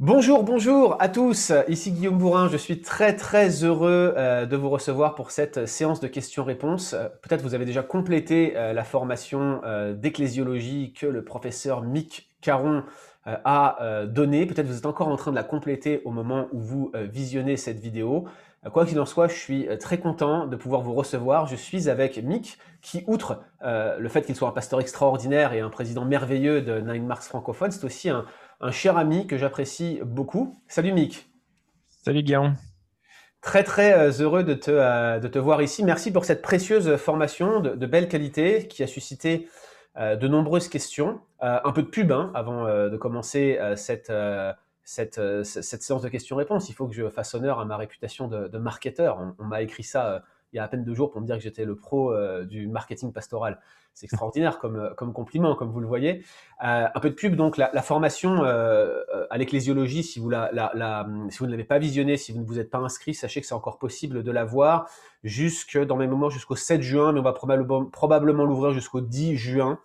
Bonjour, bonjour à tous. Ici Guillaume Bourrin. Je suis très très heureux euh, de vous recevoir pour cette séance de questions-réponses. Euh, peut-être vous avez déjà complété euh, la formation d'ecclésiologie que le professeur Mick Caron a donnée. Peut-être vous êtes encore en train de la compléter au moment où vous visionnez cette vidéo. Quoi qu'il en soit, je suis très content de pouvoir vous recevoir. Je suis avec Mick, qui, outre le fait qu'il soit un pasteur extraordinaire et un président merveilleux de Nine Marks francophone, c'est aussi un, un cher ami que j'apprécie beaucoup. Salut Mick. Salut Guillaume. Très très euh, heureux de te, euh, de te voir ici. Merci pour cette précieuse formation de, belle qualité qui a suscité euh, de nombreuses questions. un peu de pub hein, avant de commencer cette, cette, cette, séance de questions-réponses. Il faut que je fasse honneur à ma réputation de, marketeur. On, m'a écrit ça il y a à peine deux jours pour me dire que j'étais le pro du marketing pastoral. C'est extraordinaire comme, euh, comme compliment, comme vous le voyez. Euh, un peu de pub, donc la, formation euh, à l'ecclésiologie, si vous, la, si vous ne l'avez pas visionnée, si vous ne vous êtes pas inscrit, sachez que c'est encore possible de la voir jusque, dans mes moments jusqu'au 7 juin, mais on va probablement, probablement l'ouvrir jusqu'au 10 juin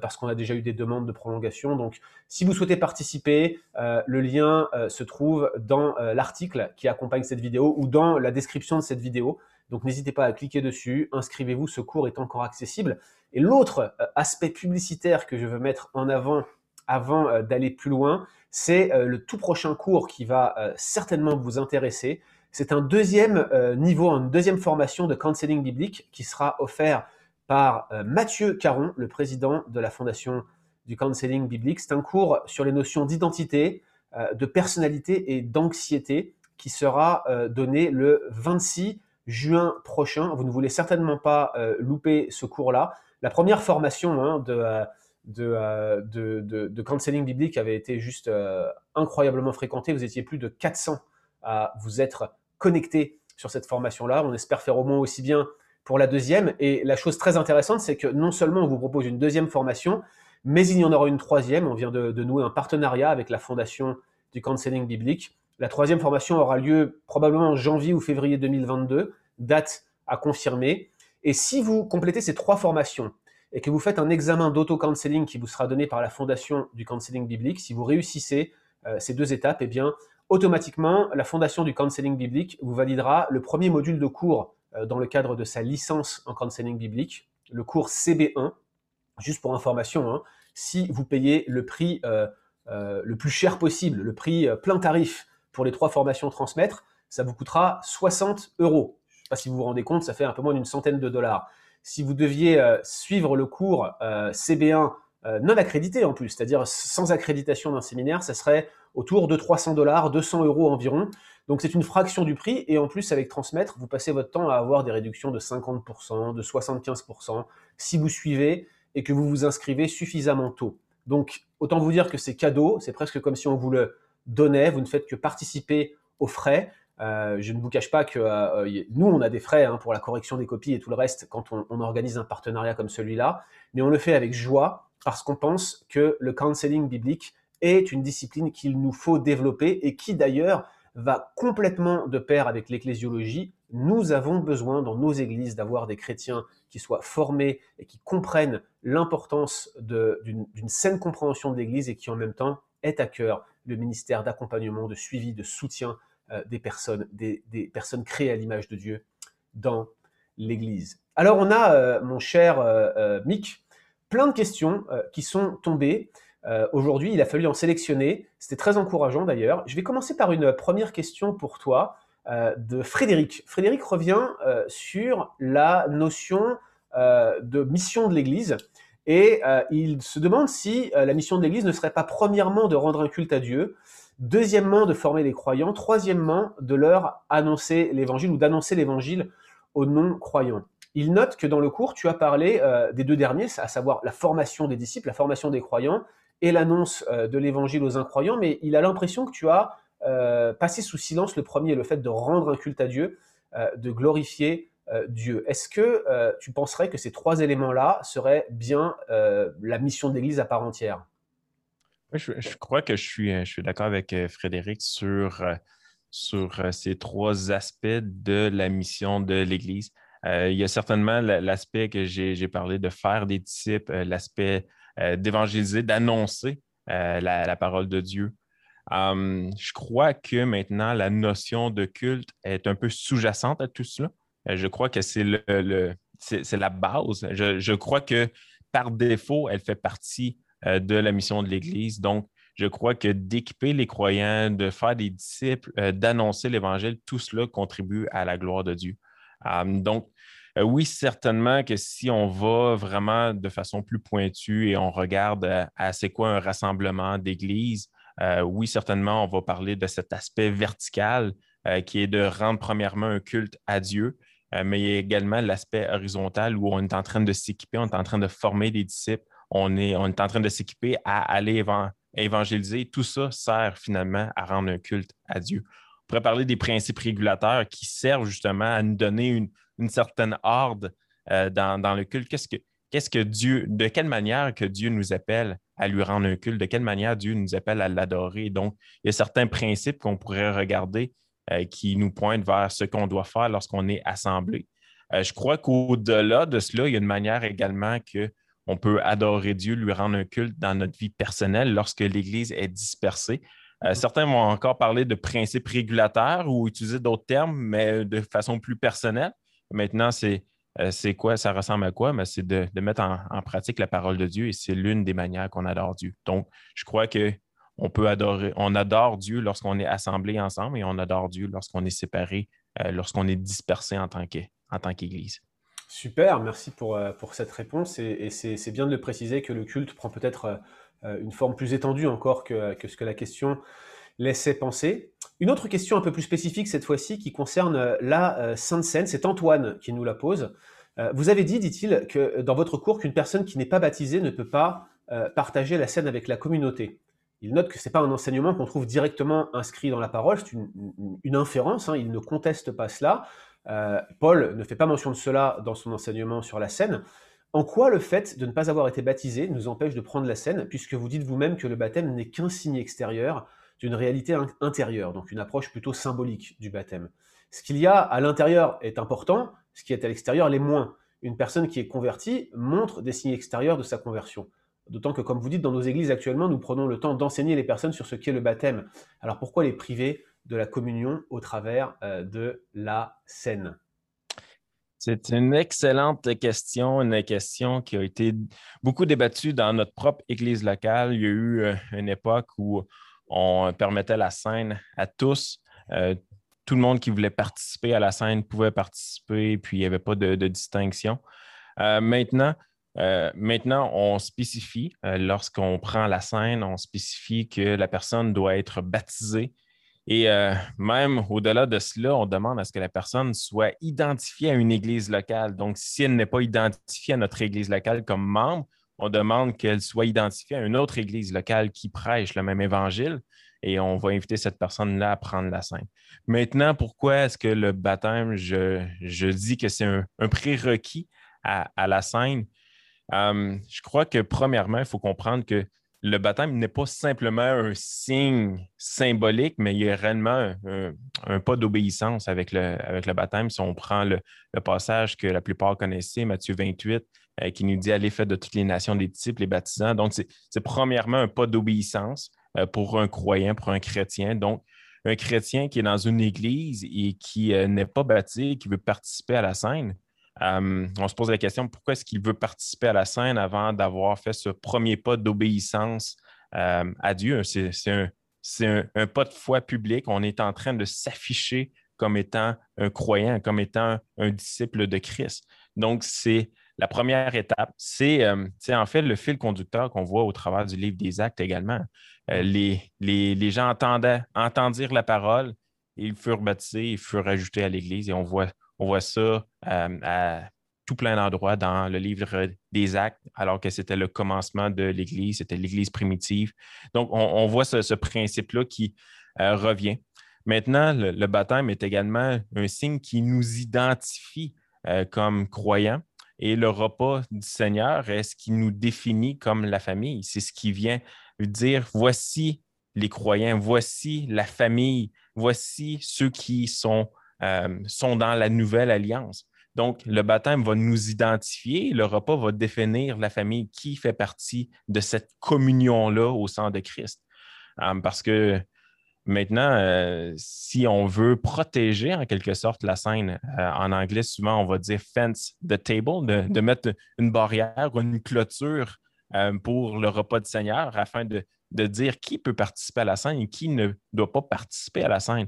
parce qu'on a déjà eu des demandes de prolongation. Donc, si vous souhaitez participer, le lien se trouve dans l'article qui accompagne cette vidéo ou dans la description de cette vidéo. Donc, n'hésitez pas à cliquer dessus, inscrivez-vous, ce cours est encore accessible. Et l'autre euh, aspect publicitaire que je veux mettre en avant avant euh, d'aller plus loin, c'est euh, le tout prochain cours qui va certainement vous intéresser. C'est un deuxième niveau, une deuxième formation de counseling biblique qui sera offert par Mathieu Caron, le président de la fondation du counseling biblique. C'est un cours sur les notions d'identité, de personnalité et d'anxiété qui sera donné le 26 juin prochain. Vous ne voulez certainement pas louper ce cours-là. La première formation hein, euh, euh, de, de, de, counseling biblique avait été juste euh, incroyablement fréquentée. Vous étiez plus de 400 à vous être connectés sur cette formation-là. On espère faire au moins aussi bien pour la deuxième. Et la chose très intéressante, c'est que non seulement on vous propose une deuxième formation, mais il y en aura une troisième. On vient de, de nouer un partenariat avec la fondation du counseling biblique. La troisième formation aura lieu probablement en janvier ou février 2022, date à confirmer. Et si vous complétez ces trois formations et que vous faites un examen d'auto-counseling qui vous sera donné par la fondation du counseling biblique, si vous réussissez euh, ces deux étapes, eh bien, automatiquement, la fondation du counseling biblique vous validera le premier module de cours euh, dans le cadre de sa licence en counseling biblique, le cours CB1. Juste pour information, hein, si vous payez le prix euh, le plus cher possible, le prix plein tarif pour les trois formations transmettre, ça vous coûtera 60 euros si vous vous rendez compte, ça fait un peu moins d'une centaine de dollars. Si vous deviez euh, suivre le cours euh, CB1 euh, non accrédité en plus, c'est-à-dire sans accréditation d'un séminaire, ça serait autour de 300 dollars, 200 euros environ. Donc c'est une fraction du prix et en plus avec Transmettre, vous passez votre temps à avoir des réductions de 50%, de 75% si vous suivez et que vous vous inscrivez suffisamment tôt. Donc autant vous dire que c'est cadeau, c'est presque comme si on vous le donnait, vous ne faites que participer aux frais. Euh, je ne vous cache pas que euh, euh, nous, on a des frais hein, pour la correction des copies et tout le reste quand on, organise un partenariat comme celui-là, mais on le fait avec joie parce qu'on pense que le counseling biblique est une discipline qu'il nous faut développer et qui d'ailleurs va complètement de pair avec l'ecclésiologie. Nous avons besoin dans nos églises d'avoir des chrétiens qui soient formés et qui comprennent l'importance d'une saine compréhension de l'Église et qui en même temps est à cœur le ministère d'accompagnement, de suivi, de soutien euh, des personnes, des, personnes créées à l'image de Dieu dans l'Église. Alors on a, euh, mon cher euh, Mick, plein de questions qui sont tombées. Aujourd'hui, il a fallu en sélectionner. C'était très encourageant d'ailleurs. Je vais commencer par une première question pour toi de Frédéric. Frédéric revient sur la notion de mission de l'Église. Et il se demande si la mission de l'Église ne serait pas premièrement de rendre un culte à Dieu, Deuxièmement, de former les croyants. Troisièmement, de leur annoncer l'évangile ou d'annoncer l'évangile aux non-croyants. Il note que dans le cours, tu as parlé euh, des deux derniers, à savoir la formation des disciples, la formation des croyants et l'annonce euh, de l'évangile aux incroyants, mais il a l'impression que tu as euh, passé sous silence le premier, le fait de rendre un culte à Dieu, de glorifier Dieu. Est-ce que tu penserais que ces trois éléments-là seraient bien la mission de l'Église à part entière? Je, crois que je suis, je suis d'accord avec euh, Frédéric sur, euh, sur euh, ces trois aspects de la mission de l'Église. il y a certainement l'aspect que j'ai parlé de faire des disciples, l'aspect d'évangéliser, d'annoncer la, parole de Dieu. je crois que maintenant, la notion de culte est un peu sous-jacente à tout cela. je crois que c'est le, c'est la base. Je, crois que par défaut, elle fait partie de la mission de l'Église. Donc, je crois que d'équiper les croyants, de faire des disciples, d'annoncer l'Évangile, tout cela contribue à la gloire de Dieu. donc, euh, oui, certainement que si on va vraiment de façon plus pointue et on regarde euh, à, c'est quoi un rassemblement d'église, euh, oui, certainement, on va parler de cet aspect vertical qui est de rendre premièrement un culte à Dieu, mais il y a également l'aspect horizontal où on est en train de s'équiper, on est en train de former des disciples, on est, en train de s'équiper à aller évangéliser. Tout ça sert finalement à rendre un culte à Dieu. On pourrait parler des principes régulateurs qui servent justement à nous donner une, certaine ordre euh, dans, le culte. Qu'est-ce que, qu'est-ce que Dieu, de quelle manière que Dieu nous appelle à lui rendre un culte, de quelle manière Dieu nous appelle à l'adorer? Donc, il y a certains principes qu'on pourrait regarder euh, qui nous pointent vers ce qu'on doit faire lorsqu'on est assemblé. Euh, je crois qu'au-delà de cela, il y a une manière également que on peut adorer Dieu, lui rendre un culte dans notre vie personnelle lorsque l'Église est dispersée. Mm-hmm. certains vont encore parler de principes régulateurs ou utiliser d'autres termes, mais de façon plus personnelle. Maintenant, euh, c'est quoi, ça ressemble à quoi? Mais c'est de, mettre en, pratique la parole de Dieu et c'est l'une des manières qu'on adore Dieu. Donc, je crois qu'on peut adorer, on adore Dieu lorsqu'on est assemblé ensemble et on adore Dieu lorsqu'on est séparé, euh, lorsqu'on est dispersé en tant qu'Église. Super, merci pour, euh, pour cette réponse. Et, c'est bien de le préciser que le culte prend peut-être une forme plus étendue encore que, ce que la question laissait penser. Une autre question un peu plus spécifique cette fois-ci qui concerne euh, la euh, Sainte Seine, c'est Antoine qui nous la pose. Euh, vous avez dit, dit-il, que dans votre cours, qu'une personne qui n'est pas baptisée ne peut pas partager la scène avec la communauté. Il note que ce n'est pas un enseignement qu'on trouve directement inscrit dans la parole, c'est une, inférence, hein, il ne conteste pas cela. Paul ne fait pas mention de cela dans son enseignement sur la scène. En quoi le fait de ne pas avoir été baptisé nous empêche de prendre la scène, puisque vous dites vous-même que le baptême n'est qu'un signe extérieur d'une réalité intérieure, donc une approche plutôt symbolique du baptême. Ce qu'il y a à l'intérieur est important, ce qui est à l'extérieur l'est moins. Une personne qui est convertie montre des signes extérieurs de sa conversion. D'autant que, comme vous dites, dans nos églises actuellement, nous prenons le temps d'enseigner les personnes sur ce qu'est le baptême. Alors pourquoi les priver de la communion au travers euh, de la scène c'est une excellente question, une question qui a été beaucoup débattue dans notre propre Église locale. Il y a eu euh, une époque où on permettait la scène à tous. Euh, tout le monde qui voulait participer à la scène pouvait participer, puis il n'y avait pas de, distinction. Maintenant, maintenant, on spécifie, lorsqu'on prend la scène, on spécifie que la personne doit être baptisée. Et même au-delà de cela, on demande à ce que la personne soit identifiée à une église locale. Donc, si elle n'est pas identifiée à notre église locale comme membre, on demande qu'elle soit identifiée à une autre église locale qui prêche le même évangile et on va inviter cette personne-là à prendre la scène. Maintenant, pourquoi est-ce que le baptême, je, dis que c'est un, prérequis à, la scène? Euh, je crois que premièrement, il faut comprendre que le baptême n'est pas simplement un signe symbolique, mais il y a réellement un, pas d'obéissance avec le, avec le baptême. Si on prend le, passage que la plupart connaissaient, Matthieu 28, euh, qui nous dit à l'effet de toutes les nations des disciples, les baptisants. Donc, c'est premièrement un pas d'obéissance euh, pour un croyant, pour un chrétien. Donc, un chrétien qui est dans une église et qui euh, n'est pas baptisé, qui veut participer à la scène, on se pose la question pourquoi est-ce qu'il veut participer à la scène avant d'avoir fait ce premier pas d'obéissance à Dieu? C'est un, pas de foi public. On est en train de s'afficher comme étant un croyant, comme étant un disciple de Christ. Donc, c'est la première étape, c'est en fait le fil conducteur qu'on voit au travers du livre des actes également. Euh, les, les, gens entendaient, entendirent la parole, ils furent baptisés, ils furent ajoutés à l'Église et on voit, on voit ça euh, à tout plein d'endroits dans le livre des actes, alors que c'était le commencement de l'Église, c'était l'Église primitive. Donc, on, voit ce, principe-là qui revient. Maintenant, le, baptême est également un signe qui nous identifie comme croyants et le repas du Seigneur est ce qui nous définit comme la famille. C'est ce qui vient dire voici les croyants, voici la famille, voici ceux qui sont, euh, sont dans la nouvelle alliance. Donc, le baptême va nous identifier, le repas va définir la famille qui fait partie de cette communion-là au sein de Christ. Euh, parce que Maintenant, euh, si on veut protéger en quelque sorte la scène, euh, en anglais, souvent on va dire fence the table, de, mettre une barrière ou une clôture pour le repas du Seigneur afin de, dire qui peut participer à la scène et qui ne doit pas participer à la scène.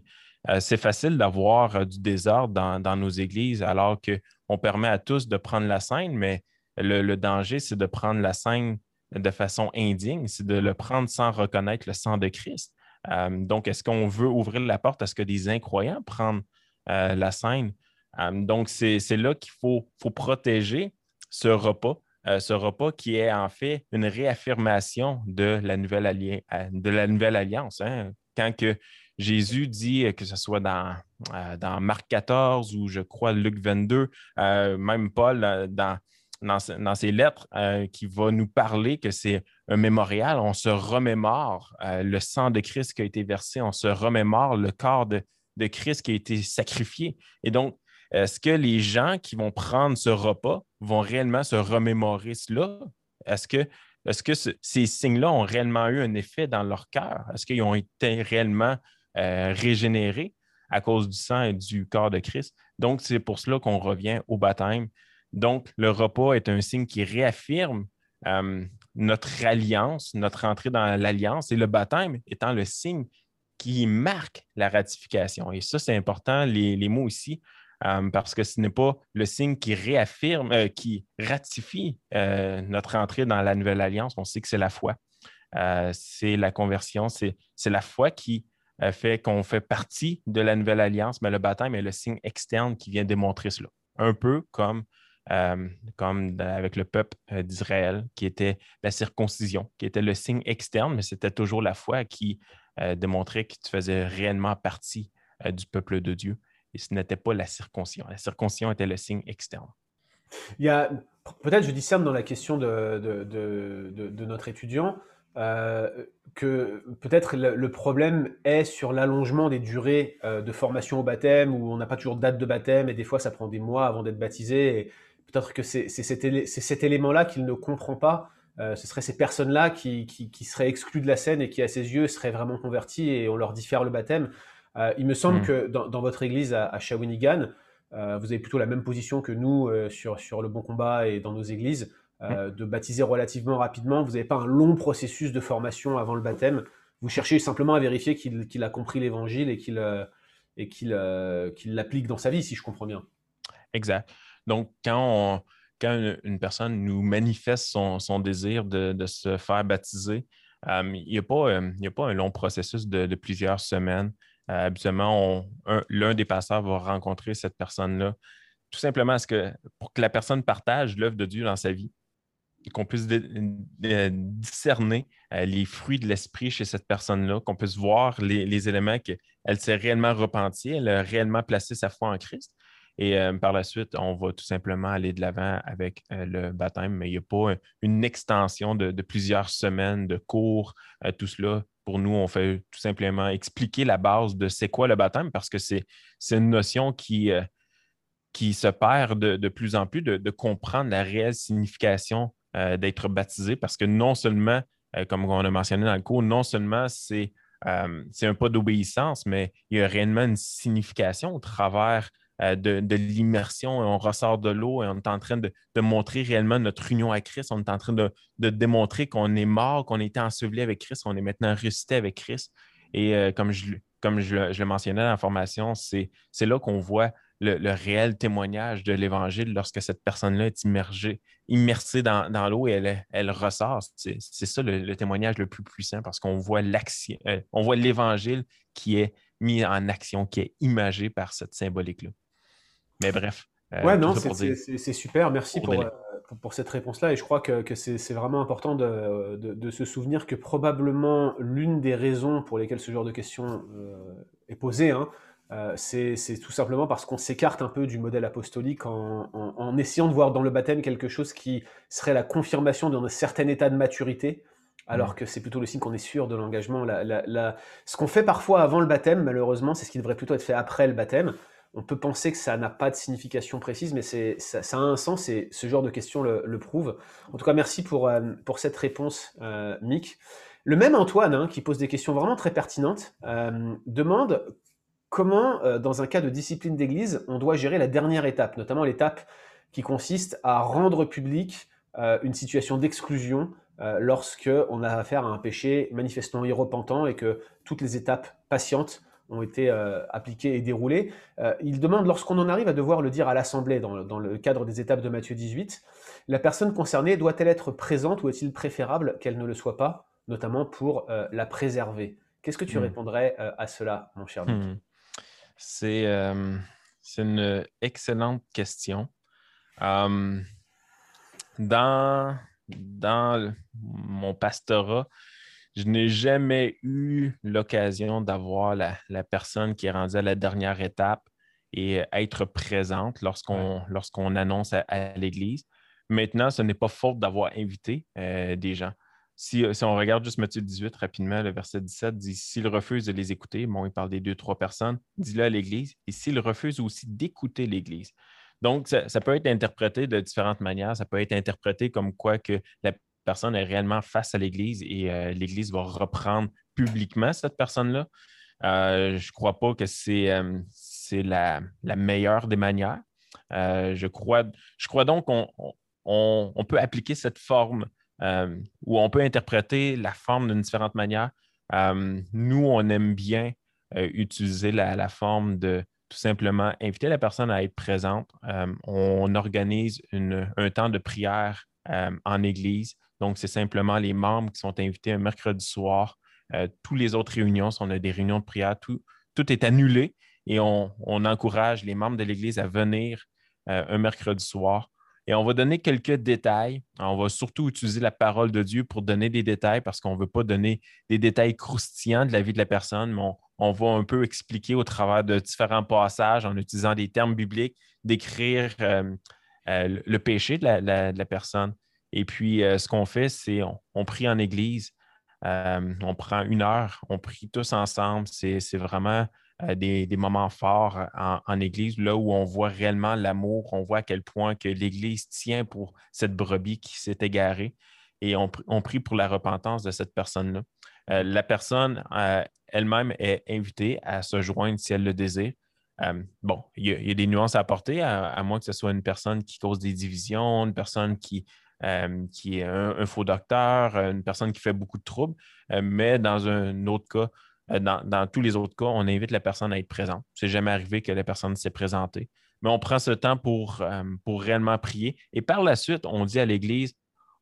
C'est facile d'avoir du désordre dans, nos églises alors qu'on permet à tous de prendre la scène, mais le danger, c'est de prendre la scène de façon indigne, c'est de le prendre sans reconnaître le sang de Christ. Euh, donc, est-ce qu'on veut ouvrir la porte? À ce que des incroyants prennent euh, la scène? Euh, donc, c'est là qu'il faut, protéger ce repas, ce repas qui est en fait une réaffirmation de la nouvelle, de la nouvelle alliance. Hein. Quand que Jésus dit, que ce soit dans, dans Marc 14 ou je crois Luc 22, même Paul dans dans, ses lettres euh, qui va nous parler que c'est un mémorial. On se remémore euh, le sang de Christ qui a été versé, on se remémore le corps de, Christ qui a été sacrifié. Et donc, est-ce que les gens qui vont prendre ce repas vont réellement se remémorer cela? Est-ce que, est que ces signes-là ont réellement eu un effet dans leur cœur? Est-ce qu'ils ont été réellement euh, régénérés à cause du sang et du corps de Christ? Donc, c'est pour cela qu'on revient au baptême. Donc, le repas est un signe qui réaffirme euh, notre alliance, notre entrée dans l'alliance, et le baptême étant le signe qui marque la ratification. Et ça, c'est important, les, mots ici, euh, parce que ce n'est pas le signe qui réaffirme, qui ratifie notre entrée dans la nouvelle alliance. On sait que c'est la foi. c'est la conversion, c'est la foi qui fait qu'on fait partie de la nouvelle alliance, mais le baptême est le signe externe qui vient démontrer cela. Un peu comme euh, avec le peuple euh, d'Israël, qui était la circoncision, qui était le signe externe, mais c'était toujours la foi qui euh, démontrait que tu faisais réellement partie du peuple de Dieu. Et ce n'était pas la circoncision. La circoncision était le signe externe. Il y a, peut-être je discerne dans la question de, notre étudiant, que peut-être le, problème est sur l'allongement des durées de formation au baptême, où on n'a pas toujours de date de baptême, et des fois ça prend des mois avant d'être baptisé. Et, Peut-être que c'est cet, élément-là qu'il ne comprend pas. Euh, ce seraient ces personnes-là qui, seraient exclues de la scène et qui, à ses yeux, seraient vraiment converties et on leur dit faire le baptême. Euh, il me semble mm. que dans, votre église à, Shawinigan, euh, vous avez plutôt la même position que nous sur, sur le bon combat et dans nos églises, mm. de baptiser relativement rapidement. Vous n'avez pas un long processus de formation avant le baptême. Vous cherchez simplement à vérifier qu'il a compris l'évangile et qu'il l'applique dans sa vie, si je comprends bien. Exact. Donc, quand, une, personne nous manifeste son, désir de, se faire baptiser, euh, il n'y a, pas un long processus de, plusieurs semaines. Euh, habituellement, l'un des pasteurs va rencontrer cette personne-là tout simplement que, pour que la personne partage l'œuvre de Dieu dans sa vie, qu'on puisse discerner euh, les fruits de l'esprit chez cette personne-là, qu'on puisse voir les, éléments qu'elle s'est réellement repentie, elle a réellement placé sa foi en Christ. Et euh, par la suite, on va tout simplement aller de l'avant avec euh, le baptême, mais il n'y a pas une extension de, plusieurs semaines de cours, euh, tout cela. Pour nous, on fait tout simplement expliquer la base de c'est quoi le baptême parce que c'est une notion qui, qui se perd de, plus en plus, de, comprendre la réelle signification d'être baptisé parce que non seulement, comme on a mentionné dans le cours, non seulement c'est c'est un pas d'obéissance, mais il y a réellement une signification au travers euh, de, l'immersion. On ressort de l'eau et on est en train de, montrer réellement notre union à Christ. On est en train de, démontrer qu'on est mort, qu'on a été enseveli avec Christ, qu'on est maintenant ressuscité avec Christ. Et euh, comme, je, comme je, le mentionnais dans la formation, c'est là qu'on voit le, réel témoignage de l'Évangile lorsque cette personne-là est immergée, immersée dans, l'eau et elle, elle ressort. C'est ça le, témoignage le plus puissant parce qu'on voit l'action, euh, on voit l'Évangile qui est mis en action, qui est imagé par cette symbolique-là. Mais bref. Euh, ouais, non, c'est super. Merci euh, pour, pour, cette réponse-là. Et je crois que, que c'est vraiment important de, de, se souvenir que probablement l'une des raisons pour lesquelles ce genre de question euh, est posée, hein, c'est tout simplement parce qu'on s'écarte un peu du modèle apostolique en, en, essayant de voir dans le baptême quelque chose qui serait la confirmation d'un certain état de maturité, alors mmh. que c'est plutôt le signe qu'on est sûr de l'engagement. La, la, Ce qu'on fait parfois avant le baptême, malheureusement, c'est ce qui devrait plutôt être fait après le baptême on peut penser que ça n'a pas de signification précise, mais ça, ça, a un sens et ce genre de questions le, prouve. En tout cas, merci pour, euh, pour cette réponse, euh, Mick. Le même Antoine, hein, qui pose des questions vraiment très pertinentes, euh, demande comment, euh, dans un cas de discipline d'église, on doit gérer la dernière étape, notamment l'étape qui consiste à rendre public euh, une situation d'exclusion lorsque on a affaire à un péché manifestement irrepentant et que toutes les étapes patientes ont été appliquées et déroulées. il demande, lorsqu'on en arrive à devoir le dire à l'Assemblée, dans, dans, le cadre des étapes de Matthieu 18, la personne concernée doit-elle être présente ou est-il préférable qu'elle ne le soit pas notamment pour euh, la préserver? Qu'est-ce que tu hmm. répondrais euh, à cela, mon cher Luc? Euh, C'est une excellente question. dans, dans mon pastorat, je n'ai jamais eu l'occasion d'avoir la, personne qui est rendue à la dernière étape et être présente lorsqu'on lorsqu'on annonce à, l'Église. Maintenant, ce n'est pas faute d'avoir invité des gens. Euh, si, on regarde juste Matthieu 18 rapidement, le verset 17 dit S'il refuse de les écouter, bon, il parle des deux, trois personnes, dis-le à l'Église, et s'il refuse aussi d'écouter l'Église. Donc, ça, peut être interprété de différentes manières. Ça peut être interprété comme quoi que la personne est réellement face à l'Église et euh, l'Église va reprendre publiquement cette personne-là. Euh, je ne crois pas que c'est la, meilleure des manières. je, crois, je crois donc qu'on on peut appliquer cette forme euh, où on peut interpréter la forme d'une différente manière. Euh, nous, on aime bien euh, utiliser la, forme de tout simplement inviter la personne à être présente. on organise un temps de prière en Église. Donc, c'est simplement les membres qui sont invités un mercredi soir. toutes les autres réunions, si on a des réunions de prière, tout, est annulé et on, encourage les membres de l'Église à venir un mercredi soir et on va donner quelques détails. On va surtout utiliser la parole de Dieu pour donner des détails parce qu'on ne veut pas donner des détails croustillants de la vie de la personne, mais on, va un peu expliquer au travers de différents passages en utilisant des termes bibliques, d'écrire euh, euh, le péché de la, personne. Et puis, euh, ce qu'on fait, c'est on, prie en Église. on prend une heure, on prie tous ensemble. C'est vraiment euh, des, moments forts en, Église, là où on voit réellement l'amour, on voit à quel point que l'Église tient pour cette brebis qui s'est égarée et on, prie pour la repentance de cette personne-là. Euh, la personne euh, elle-même est invitée à se joindre si elle le désire. bon, il y, a des nuances à apporter, à, moins que ce soit une personne qui cause des divisions, une personne qui est un, faux docteur, une personne qui fait beaucoup de troubles, mais dans un autre cas, euh, dans, tous les autres cas, on invite la personne à être présente. C'est jamais arrivé que la personne s'est présentée. Mais on prend ce temps pour, euh, réellement prier. Et par la suite, on dit à l'Église,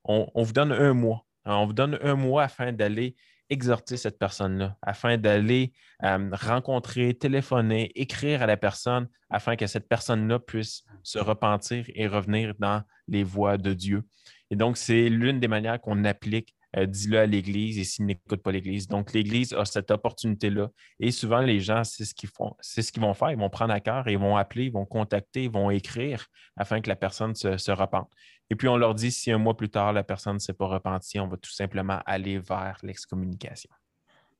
on, vous donne un mois. On vous donne un mois afin d'aller exhorter cette personne-là, afin d'aller euh, rencontrer, téléphoner, écrire à la personne, afin que cette personne-là puisse se repentir et revenir dans les voies de Dieu. Et donc, c'est l'une des manières qu'on applique euh, dis-le à l'Église et s'ils n'écoutent pas l'Église. Donc, l'Église a cette opportunité-là. Et souvent, les gens, c'est ce qu'ils font, c'est ce qu'ils vont faire. Ils vont prendre à cœur et ils vont appeler, ils vont contacter, ils vont écrire afin que la personne se, se repente. Et puis, on leur dit, si un mois plus tard, la personne ne s'est pas repentie, on va tout simplement aller vers l'excommunication.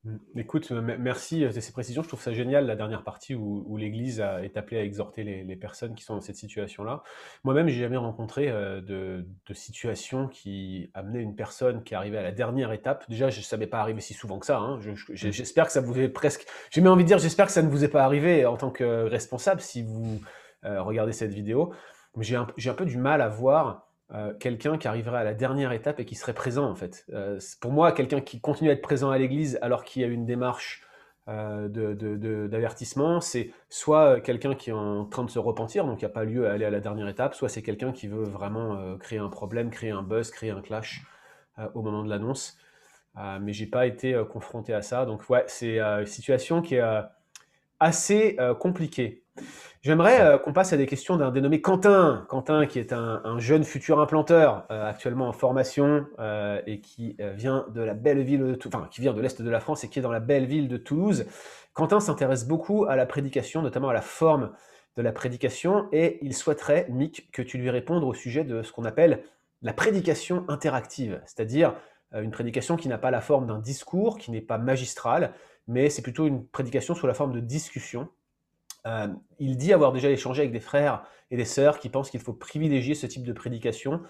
Mmh. Écoute, merci de ces précisions. Je trouve ça génial, la dernière partie où, l'Église est appelée à exhorter les, personnes qui sont dans cette situation-là. Moi-même, j'ai jamais rencontré de, situation qui amenait une personne qui arrivait à la dernière étape. Déjà, je ne savais pas arriver si souvent que ça. Hein. Mmh. J'espère que ça vous est presque... J'ai même envie de dire, j'espère que ça ne vous est pas arrivé en tant que responsable si vous regardez cette vidéo. Mais j'ai un, un, peu du mal à voir euh, quelqu'un qui arriverait à la dernière étape et qui serait présent en fait. Euh, pour moi, quelqu'un qui continue à être présent à l'église alors qu'il y a une démarche euh, d'avertissement, c'est soit quelqu'un qui est en train de se repentir, donc il n'y a pas lieu à aller à la dernière étape, soit c'est quelqu'un qui veut vraiment créer un problème, créer un buzz, créer un clash au moment de l'annonce. mais j'ai pas été confronté à ça, donc ouais, c'est une situation qui est assez compliquée. J'aimerais euh, qu'on passe à des questions d'un dénommé Quentin. Quentin, qui est un, jeune futur implanteur, euh, actuellement en formation euh, et qui vient de la belle ville de, qui vient de l'est de la France et qui est dans la belle ville de Toulouse. Quentin s'intéresse beaucoup à la prédication, notamment à la forme de la prédication, et il souhaiterait, Mick, que tu lui répondes au sujet de ce qu'on appelle la prédication interactive, c'est-à-dire une prédication qui n'a pas la forme d'un discours, qui n'est pas magistrale, mais c'est plutôt une prédication sous la forme de discussion il dit avoir déjà échangé avec des frères et des sœurs qui pensent qu'il faut privilégier ce type de prédication,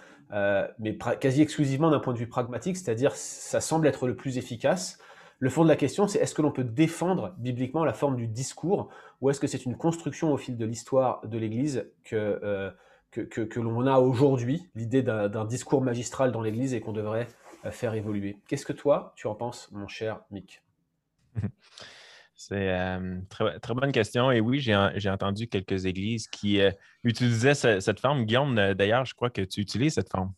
mais quasi exclusivement d'un point de vue pragmatique, c'est-à-dire ça semble être le plus efficace. Le fond de la question, c'est est-ce que l'on peut défendre bibliquement la forme du discours, ou est-ce que c'est une construction au fil de l'histoire de l'Église que, que, l'on a aujourd'hui, l'idée d'un discours magistral dans l'Église et qu'on devrait faire évoluer? Qu'est-ce que toi, tu en penses, mon cher Mick? C'est une euh, très, bonne question. Et oui, j'ai entendu quelques églises qui euh, utilisaient cette forme. Guillaume, euh, d'ailleurs, je crois que tu utilises cette forme.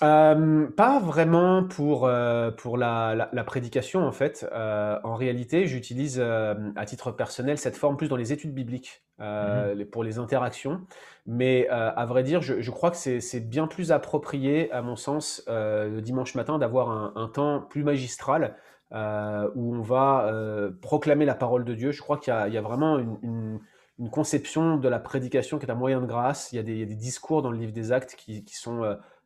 pas vraiment pour, pour la, prédication, en fait. en réalité, j'utilise à titre personnel cette forme plus dans les études bibliques, mmh pour les interactions. Mais à vrai dire, je, crois que c'est bien plus approprié, à mon sens, le dimanche matin, d'avoir un, un, temps plus magistral euh, où on va euh, proclamer la parole de Dieu. Je crois qu'il y, a vraiment une, conception de la prédication qui est un moyen de grâce. Il y a des, discours dans le livre des actes qui, sont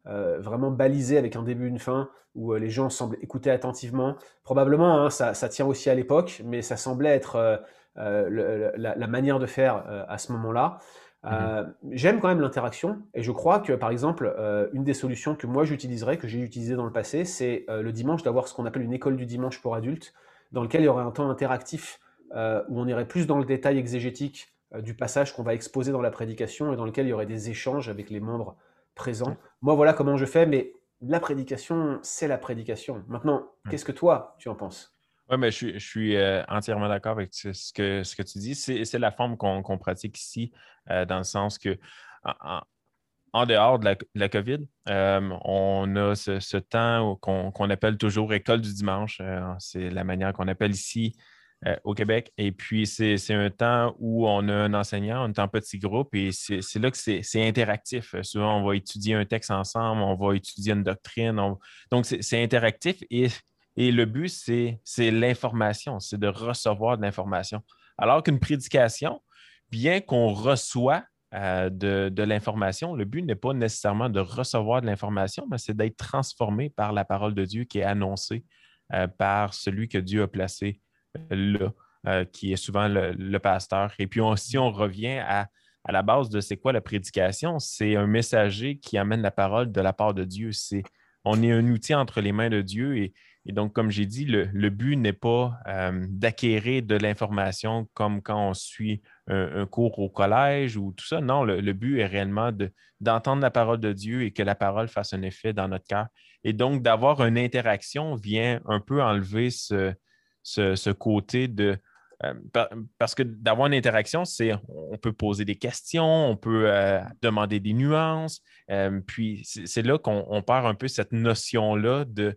euh, vraiment balisés avec un début, une fin, où les gens semblent écouter attentivement. Probablement, hein, ça, tient aussi à l'époque, mais ça semblait être la, manière de faire à ce moment-là. Euh, mmh j'aime quand même l'interaction et je crois que par exemple euh, une des solutions que moi j'utiliserais, que j'ai utilisé dans le passé, c'est euh, le dimanche d'avoir ce qu'on appelle une école du dimanche pour adultes, dans lequel il y aurait un temps interactif où on irait plus dans le détail exégétique du passage qu'on va exposer dans la prédication et dans lequel il y aurait des échanges avec les membres présents. Mmh. Moi voilà comment je fais, mais la prédication c'est la prédication. Maintenant, mmh. qu'est-ce que toi tu en penses? Oui, mais je, suis euh, entièrement d'accord avec ce que, ce que tu dis. C'est la forme qu'on pratique ici, euh, dans le sens que en, dehors de la, COVID, euh, on a ce, temps qu'on appelle toujours école du dimanche. c'est la manière qu'on appelle ici au Québec. Et puis, c'est un temps où on a un enseignant, on est en petit groupe et c'est là que c'est interactif. Souvent, on va étudier un texte ensemble, on va étudier une doctrine. Donc, c'est interactif et et le but, c'est l'information, c'est de recevoir de l'information. Alors qu'une prédication, bien qu'on reçoit euh, de, l'information, le but n'est pas nécessairement de recevoir de l'information, mais c'est d'être transformé par la parole de Dieu qui est annoncée euh, par celui que Dieu a placé là, euh, qui est souvent le, pasteur. Et puis, si on revient à, à la base de c'est quoi la prédication, c'est un messager qui amène la parole de la part de Dieu. C'est on est un outil entre les mains de Dieu et, et donc, comme j'ai dit, le, but n'est pas euh, d'acquérir de l'information comme quand on suit un, cours au collège ou tout ça. Non, le, but est réellement d'entendre la parole de Dieu et que la parole fasse un effet dans notre cœur. Et donc, d'avoir une interaction vient un peu enlever ce, ce, côté de... Euh, parce que d'avoir une interaction, c'est on peut poser des questions, on peut euh, demander des nuances, puis c'est là qu'on perd un peu cette notion-là de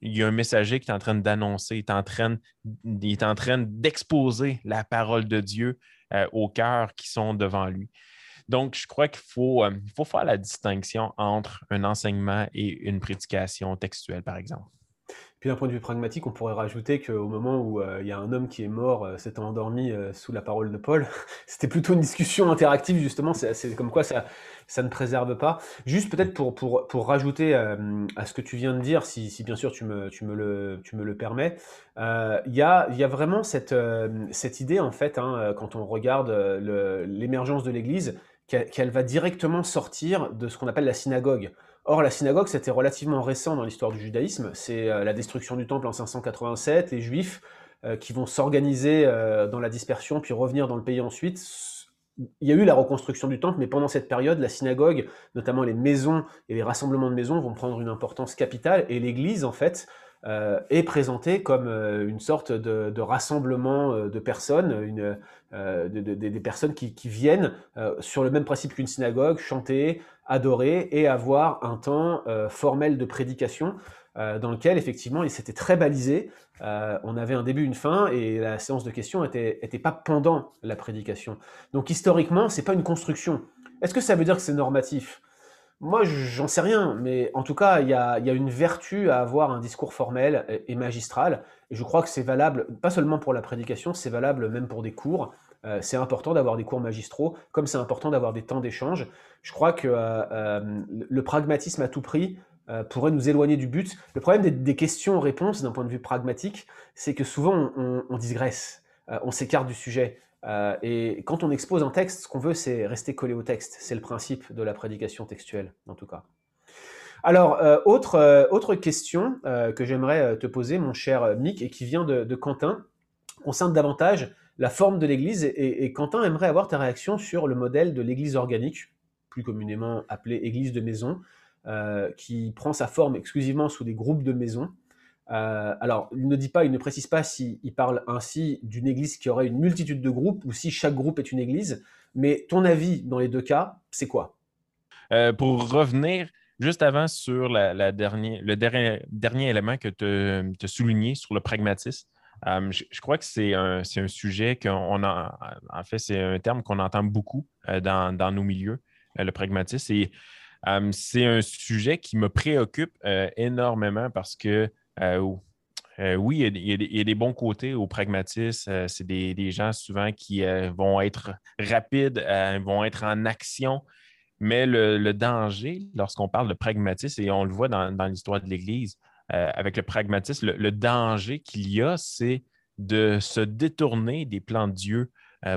il y a un messager qui est en train d'annoncer, il est en train, d'exposer la parole de Dieu euh, aux cœurs qui sont devant lui. Donc, je crois qu'il euh, faut faire la distinction entre un enseignement et une prédication textuelle, par exemple. Puis d'un point de vue pragmatique, on pourrait rajouter qu'au moment où euh, il y a un homme qui est mort, euh, s'étant endormi euh, sous la parole de Paul, c'était plutôt une discussion interactive, justement, c'est comme quoi ça, ça ne préserve pas. Juste peut-être pour, pour, pour, rajouter à ce que tu viens de dire, si, si bien sûr tu me, tu me, le, tu me le permets, il y, a, y a vraiment cette, cette idée, en fait, hein, quand on regarde l'émergence de l'Église, qu'elle va directement sortir de ce qu'on appelle la synagogue. Or, la synagogue, c'était relativement récent dans l'histoire du judaïsme. C'est euh, la destruction du temple en 587, les juifs euh, qui vont s'organiser euh, dans la dispersion, puis revenir dans le pays ensuite. Il y a eu la reconstruction du temple, mais pendant cette période, la synagogue, notamment les maisons et les rassemblements de maisons, vont prendre une importance capitale, et l'Église, en fait, est présentée comme une sorte de, rassemblement de personnes, des personnes qui, viennent sur le même principe qu'une synagogue, chanter, adorer et avoir un temps euh, formel de prédication euh, dans lequel effectivement il s'était très balisé. Euh, on avait un début, une fin et la séance de questions était, était pas pendant la prédication. Donc historiquement, c'est pas une construction. Est-ce que ça veut dire que c'est normatif? Moi, j'en sais rien, mais en tout cas, il y a, une vertu à avoir un discours formel et, magistral. Et je crois que c'est valable pas seulement pour la prédication, c'est valable même pour des cours. Euh, c'est important d'avoir des cours magistraux, comme c'est important d'avoir des temps d'échange. Je crois que euh, euh, le pragmatisme à tout prix pourrait nous éloigner du but. Le problème des, questions-réponses d'un point de vue pragmatique, c'est que souvent on, digresse, on s'écarte du sujet. Et quand on expose un texte, ce qu'on veut, c'est rester collé au texte. C'est le principe de la prédication textuelle, en tout cas. Alors, autre, autre question que j'aimerais te poser, mon cher Mick, et qui vient de, Quentin, concerne davantage la forme de l'Église. et, Quentin aimerait avoir ta réaction sur le modèle de l'Église organique, plus communément appelée Église de maison. Euh, qui prend sa forme exclusivement sous des groupes de maisons. Euh, alors, il ne dit pas, il ne précise pas s'il parle ainsi d'une église qui aurait une multitude de groupes ou si chaque groupe est une église. Mais ton avis dans les deux cas, c'est quoi? Euh, Pour revenir juste avant sur la, le dernier, élément que tu as souligné sur le pragmatisme, je, crois que c'est un, un, sujet qu'on a, en fait, c'est un terme qu'on entend beaucoup dans, dans, nos milieux, le pragmatisme. Et c'est un sujet qui me préoccupe euh, énormément parce que euh, euh, oui, il y, a, des bons côtés au pragmatisme. c'est des, gens souvent qui vont être rapides, vont être en action. Mais le, danger, lorsqu'on parle de pragmatisme, et on le voit dans, l'histoire de l'Église, avec le pragmatisme, le, danger qu'il y a, c'est de se détourner des plans de Dieu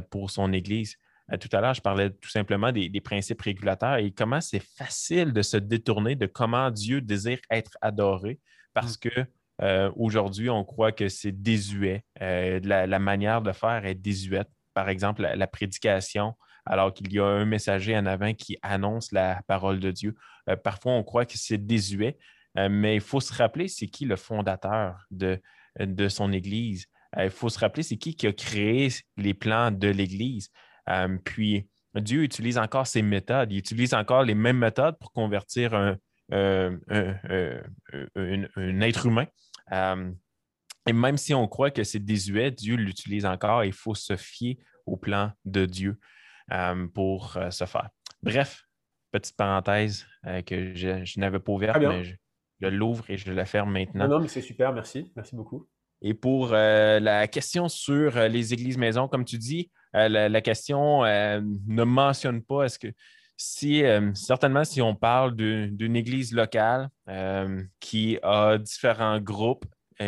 pour son Église. Euh, tout à l'heure, je parlais tout simplement des, principes régulateurs et comment c'est facile de se détourner de comment Dieu désire être adoré parce mm. que euh, aujourd'hui, on croit que c'est désuet. Euh, la, manière de faire est désuète. Par exemple, la, prédication, alors qu'il y a un messager en avant qui annonce la parole de Dieu. parfois, on croit que c'est désuet, mais il faut se rappeler c'est qui le fondateur de, de son Église. Il faut se rappeler c'est qui qui a créé les plans de l'Église. Euh, puis Dieu utilise encore ces méthodes. Il utilise encore les mêmes méthodes pour convertir un, euh, être humain. Euh, et même si on croit que c'est désuet, Dieu l'utilise encore. Il faut se fier au plan de Dieu pour ce faire. Bref, petite parenthèse que je, n'avais pas ouverte, mais je, l'ouvre et je la ferme maintenant. Non, non mais c'est super, merci. Merci beaucoup. Et pour la question sur les églises maisons, comme tu dis, euh, la, question euh, ne mentionne pas est-ce que si euh, certainement si on parle d'une église locale qui a différents groupes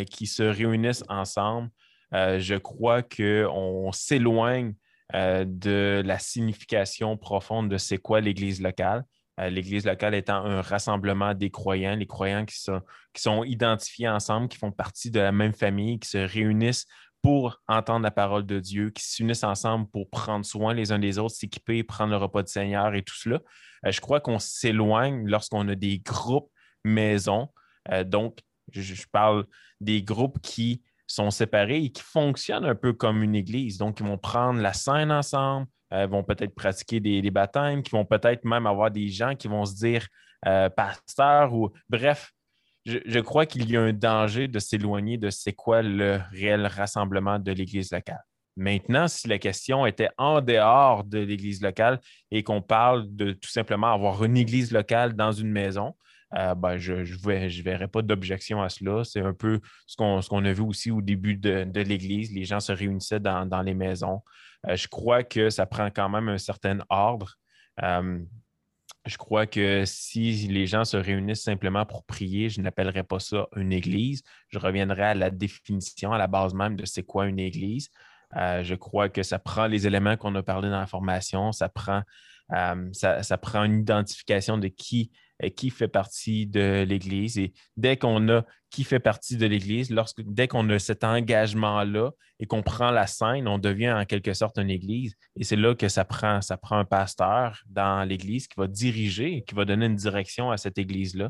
qui se réunissent ensemble, je crois qu'on s'éloigne de la signification profonde de c'est quoi l'église locale. L'Église locale étant un rassemblement des croyants, les croyants qui sont, qui sont identifiés ensemble, qui font partie de la même famille, qui se réunissent pour entendre la parole de Dieu, qui s'unissent ensemble pour prendre soin les uns des autres, s'équiper, prendre le repas du Seigneur et tout cela. Euh, je crois qu'on s'éloigne lorsqu'on a des groupes maisons. Euh, donc, je, parle des groupes qui sont séparés et qui fonctionnent un peu comme une église. Donc, ils vont prendre la scène ensemble, euh, vont peut-être pratiquer des, des, baptêmes, qui vont peut-être même avoir des gens qui vont se dire pasteur ou bref, je, crois qu'il y a un danger de s'éloigner de c'est quoi le réel rassemblement de l'Église locale. Maintenant, si la question était en dehors de l'Église locale et qu'on parle de tout simplement avoir une Église locale dans une maison, euh, ben, je ne verrais pas d'objection à cela. C'est un peu ce qu'on a vu aussi au début de, l'Église. Les gens se réunissaient dans, les maisons. Euh, je crois que ça prend quand même un certain ordre. Euh, je crois que si les gens se réunissent simplement pour prier, je n'appellerais pas ça une église. Je reviendrai à la définition, à la base même de c'est quoi une église. Euh, je crois que ça prend les éléments qu'on a parlé dans la formation, ça prend, euh, ça, prend une identification de qui qui fait partie de l'Église. Et dès qu'on a qui fait partie de l'Église, lorsque, dès qu'on a cet engagement-là et qu'on prend la scène, on devient en quelque sorte une Église. Et c'est là que ça prend, ça prend un pasteur dans l'Église qui va diriger, qui va donner une direction à cette Église-là.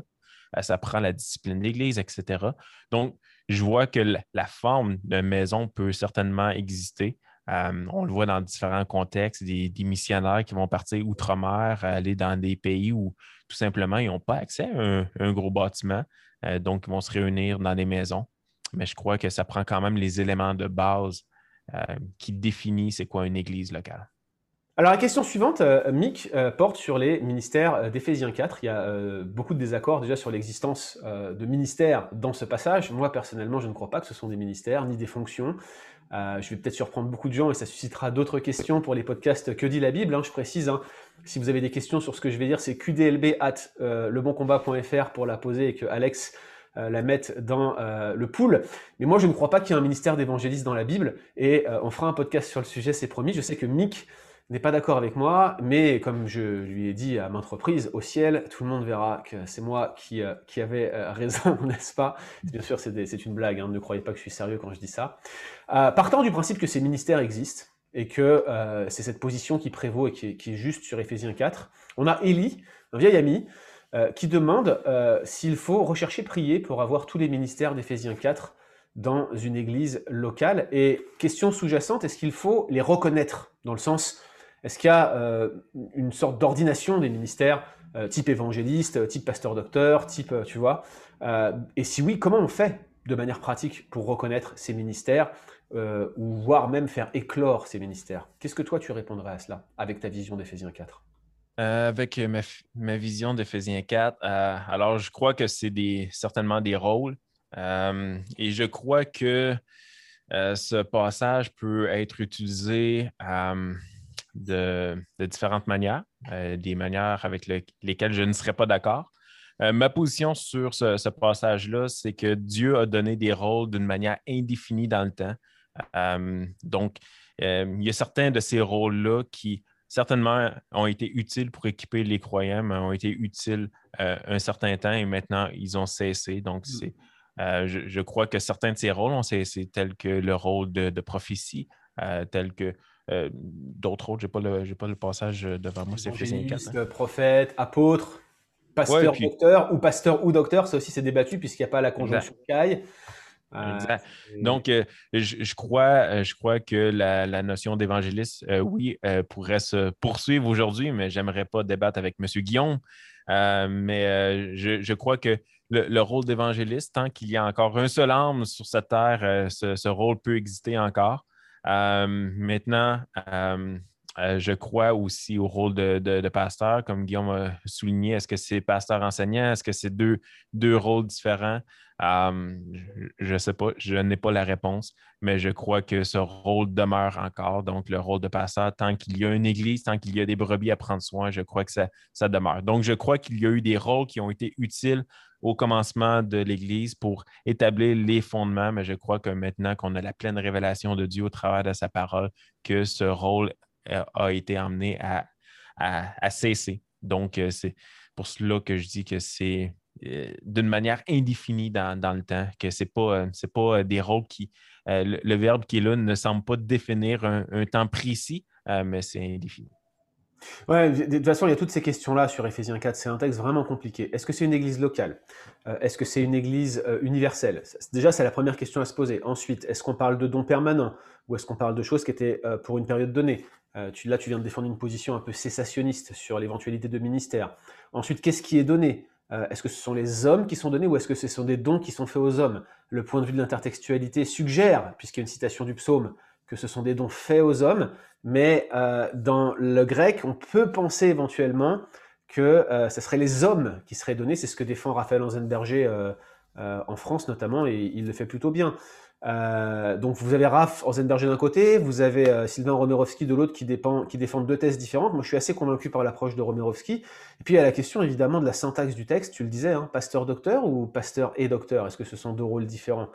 Euh, ça prend la discipline d'Église, etc. Donc, je vois que la forme de maison peut certainement exister. Euh, on le voit dans différents contextes, des, missionnaires qui vont partir outre-mer, aller dans des pays où tout simplement ils n'ont pas accès à un, gros bâtiment, euh, donc ils vont se réunir dans des maisons. Mais je crois que ça prend quand même les éléments de base euh, qui définissent c'est quoi une église locale. Alors la question suivante, Mick, porte sur les ministères d'Éphésiens 4. Il y a beaucoup de désaccords déjà sur l'existence de ministères dans ce passage. Moi personnellement, je ne crois pas que ce sont des ministères ni des fonctions. Euh, je vais peut-être surprendre beaucoup de gens et ça suscitera d'autres questions pour les podcasts Que dit la Bible. Hein, je précise, hein, si vous avez des questions sur ce que je vais dire, c'est qdlb at euh, leboncombat.fr pour la poser et que Alex la mettre dans le pool. Mais moi, je ne crois pas qu'il y ait un ministère d'évangéliste dans la Bible. Et on fera un podcast sur le sujet, c'est promis. Je sais que Mick n'est pas d'accord avec moi, mais comme je lui ai dit à maintes reprises, au ciel, tout le monde verra que c'est moi qui, euh, qui avais euh, raison, n'est-ce pas? Bien sûr, c'est une blague, hein, ne croyez pas que je suis sérieux quand je dis ça. Euh, partant du principe que ces ministères existent, et que c'est cette position qui prévaut et qui est, juste sur Éphésiens 4, on a Élie, un vieil ami, qui demande s'il faut rechercher, prier pour avoir tous les ministères d'Éphésiens 4 dans une église locale. Et question sous-jacente, est-ce qu'il faut les reconnaître? Dans le sens, est-ce qu'il y a euh, une sorte d'ordination des ministères, euh, type évangéliste, type pasteur-docteur, type, euh, tu vois Et si oui, comment on fait de manière pratique pour reconnaître ces ministères, ou voire même faire éclore ces ministères? Qu'est-ce que toi tu répondrais à cela, avec ta vision d'Éphésiens 4 avec ma, vision d'Éphésiens 4, alors je crois que c'est certainement des rôles. et je crois que ce passage peut être utilisé de, différentes manières, euh, des manières avec lesquelles je ne serais pas d'accord. Euh, ma position sur ce, passage-là, c'est que Dieu a donné des rôles d'une manière indéfinie dans le temps. Euh, donc, il y a certains de ces rôles-là qui, certainement, ont été utiles pour équiper les croyants, mais ont été utiles un certain temps et maintenant, ils ont cessé. Donc, mm. je, crois que certains de ces rôles ont cessé, tels que le rôle de, de prophétie, tel que euh, d'autres autres, je n'ai pas, le passage devant moi, c'est Ephésiens 4. prophète, apôtre, pasteur, docteur, ou pasteur ou docteur, ça aussi c'est débattu puisqu'il n'y a pas la conjonction caille. Euh, Donc, euh, je, crois, je crois que la, notion d'évangéliste, oui, pourrait se poursuivre aujourd'hui, mais j'aimerais pas débattre avec M. Guillaume. mais je, crois que le, rôle d'évangéliste, tant qu'il y a encore un seul âme sur cette terre, ce, rôle peut exister encore. Euh, maintenant, euh, je crois aussi au rôle de, pasteur, comme Guillaume a souligné. Est-ce que c'est pasteur enseignant? Est-ce que c'est deux, deux rôles différents? je ne sais pas, je n'ai pas la réponse, mais je crois que ce rôle demeure encore. Donc, le rôle de pasteur, tant qu'il y a une église, tant qu'il y a des brebis à prendre soin, je crois que ça, ça demeure. Donc, je crois qu'il y a eu des rôles qui ont été utiles au commencement de l'Église pour établir les fondements, mais je crois que maintenant qu'on a la pleine révélation de Dieu au travers de sa parole, que ce rôle a été amené à, cesser. Donc, euh, c'est pour cela que je dis que c'est euh, d'une manière indéfinie dans, le temps, que ce n'est pas, pas des rôles qui... Le, verbe qui est là ne semble pas définir un temps précis, mais c'est indéfini. Ouais, de toute façon, il y a toutes ces questions-là sur Ephésiens 4. C'est un texte vraiment compliqué. Est-ce que c'est une église locale? Euh, Est-ce que c'est une église euh, universelle? Déjà, c'est la première question à se poser. Ensuite, est-ce qu'on parle de dons permanents ou est-ce qu'on parle de choses qui étaient euh, pour une période donnée? Là, tu viens de défendre une position un peu cessationniste sur l'éventualité de ministère. Ensuite, qu'est-ce qui est donné? Est-ce que ce sont les hommes qui sont donnés ou est-ce que ce sont des dons qui sont faits aux hommes? Le point de vue de l'intertextualité suggère, puisqu'il y a une citation du psaume, que ce sont des dons faits aux hommes, mais euh, dans le grec, on peut penser éventuellement que euh, ce serait les hommes qui seraient donnés. C'est ce que défend Raphaël Anzenberger euh, en France notamment, et il le fait plutôt bien. donc vous avez Raph Anzenberger d'un côté, vous avez Sylvain Romerovski de l'autre qui, qui défendent deux thèses différentes. Moi je suis assez convaincu par l'approche de Romerovski. Et puis il y a la question évidemment de la syntaxe du texte, tu le disais, hein, pasteur-docteur ou pasteur et docteur? Est-ce que ce sont deux rôles différents?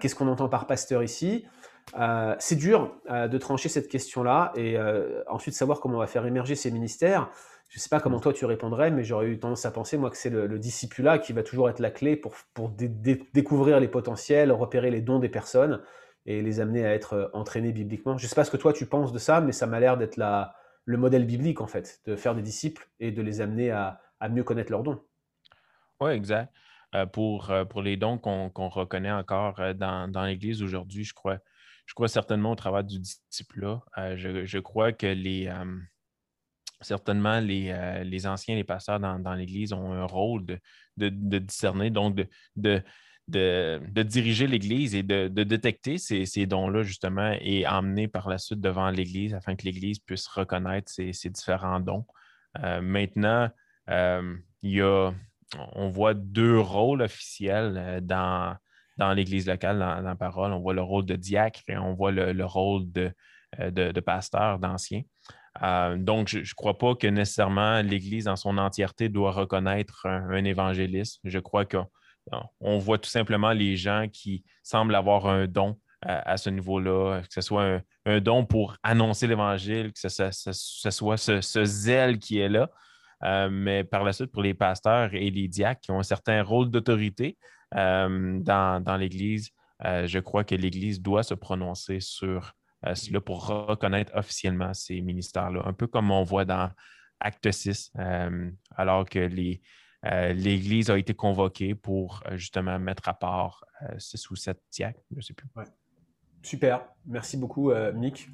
Qu'est-ce qu'on entend par pasteur ici? Euh, c'est dur euh, de trancher cette question-là et euh, ensuite savoir comment on va faire émerger ces ministères. Je ne sais pas comment toi tu répondrais, mais j'aurais eu tendance à penser, moi, que c'est le, le discipulat qui va toujours être la clé pour, pour découvrir les potentiels, repérer les dons des personnes et les amener à être entraînés bibliquement. Je ne sais pas ce que toi tu penses de ça, mais ça m'a l'air d'être le modèle biblique, en fait, de faire des disciples et de les amener à, mieux connaître leurs dons. Oui, exact. pour, pour les dons qu'on reconnaît encore dans, dans l'Église aujourd'hui, je crois je crois certainement au travers du disciple-là. Euh, je, crois que les, euh, certainement les, euh, les, anciens, les pasteurs dans, l'Église ont un rôle de, discerner, donc de, de, diriger l'Église et de, détecter ces, dons-là, justement, et emmener par la suite devant l'Église afin que l'Église puisse reconnaître ces, différents dons. maintenant, il y a, on voit deux rôles officiels dans, dans l'Église locale, dans, la parole. On voit le rôle de diacre et on voit le, rôle de, euh, de, pasteur, d'ancien. Euh, donc, je ne crois pas que nécessairement l'Église en son entièreté doit reconnaître un, évangéliste. Je crois qu'on on voit tout simplement les gens qui semblent avoir un don à, ce niveau-là, que ce soit un, don pour annoncer l'Évangile, que ce, soit ce, zèle qui est là. Euh, mais par la suite, pour les pasteurs et les diacres qui ont un certain rôle d'autorité euh, dans, l'Église, euh, je crois que l'Église doit se prononcer sur cela pour reconnaître officiellement ces ministères-là, un peu comme on voit dans Acte 6, alors que l'Église a été convoquée pour justement mettre à part six ou sept diacres, je ne sais plus. Super, merci beaucoup Mick.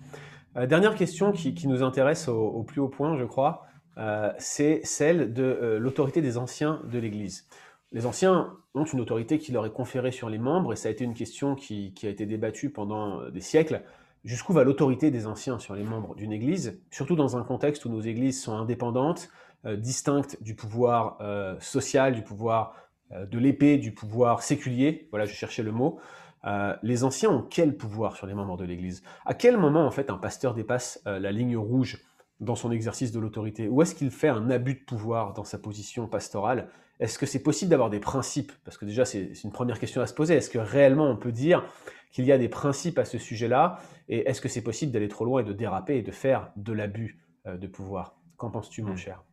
dernière question qui, nous intéresse au, plus haut point, je crois. Euh, c'est celle de euh, l'autorité des anciens de l'Église. Les anciens ont une autorité qui leur est conférée sur les membres, et ça a été une question qui, a été débattue pendant euh, des siècles. Jusqu'où va l'autorité des anciens sur les membres d'une Église, surtout dans un contexte où nos Églises sont indépendantes, distinctes du pouvoir social, du pouvoir de l'épée, du pouvoir séculier, voilà, je cherchais le mot. les anciens ont quel pouvoir sur les membres de l'Église? À quel moment, en fait, un pasteur dépasse la ligne rouge dans son exercice de l'autorité? Ou est-ce qu'il fait un abus de pouvoir dans sa position pastorale? Est-ce que c'est possible d'avoir des principes? Parce que déjà, c'est une première question à se poser. Est-ce que réellement on peut dire qu'il y a des principes à ce sujet-là? Et est-ce que c'est possible d'aller trop loin et de déraper et de faire de l'abus euh, de pouvoir? Qu'en penses-tu, mon hmm. cher?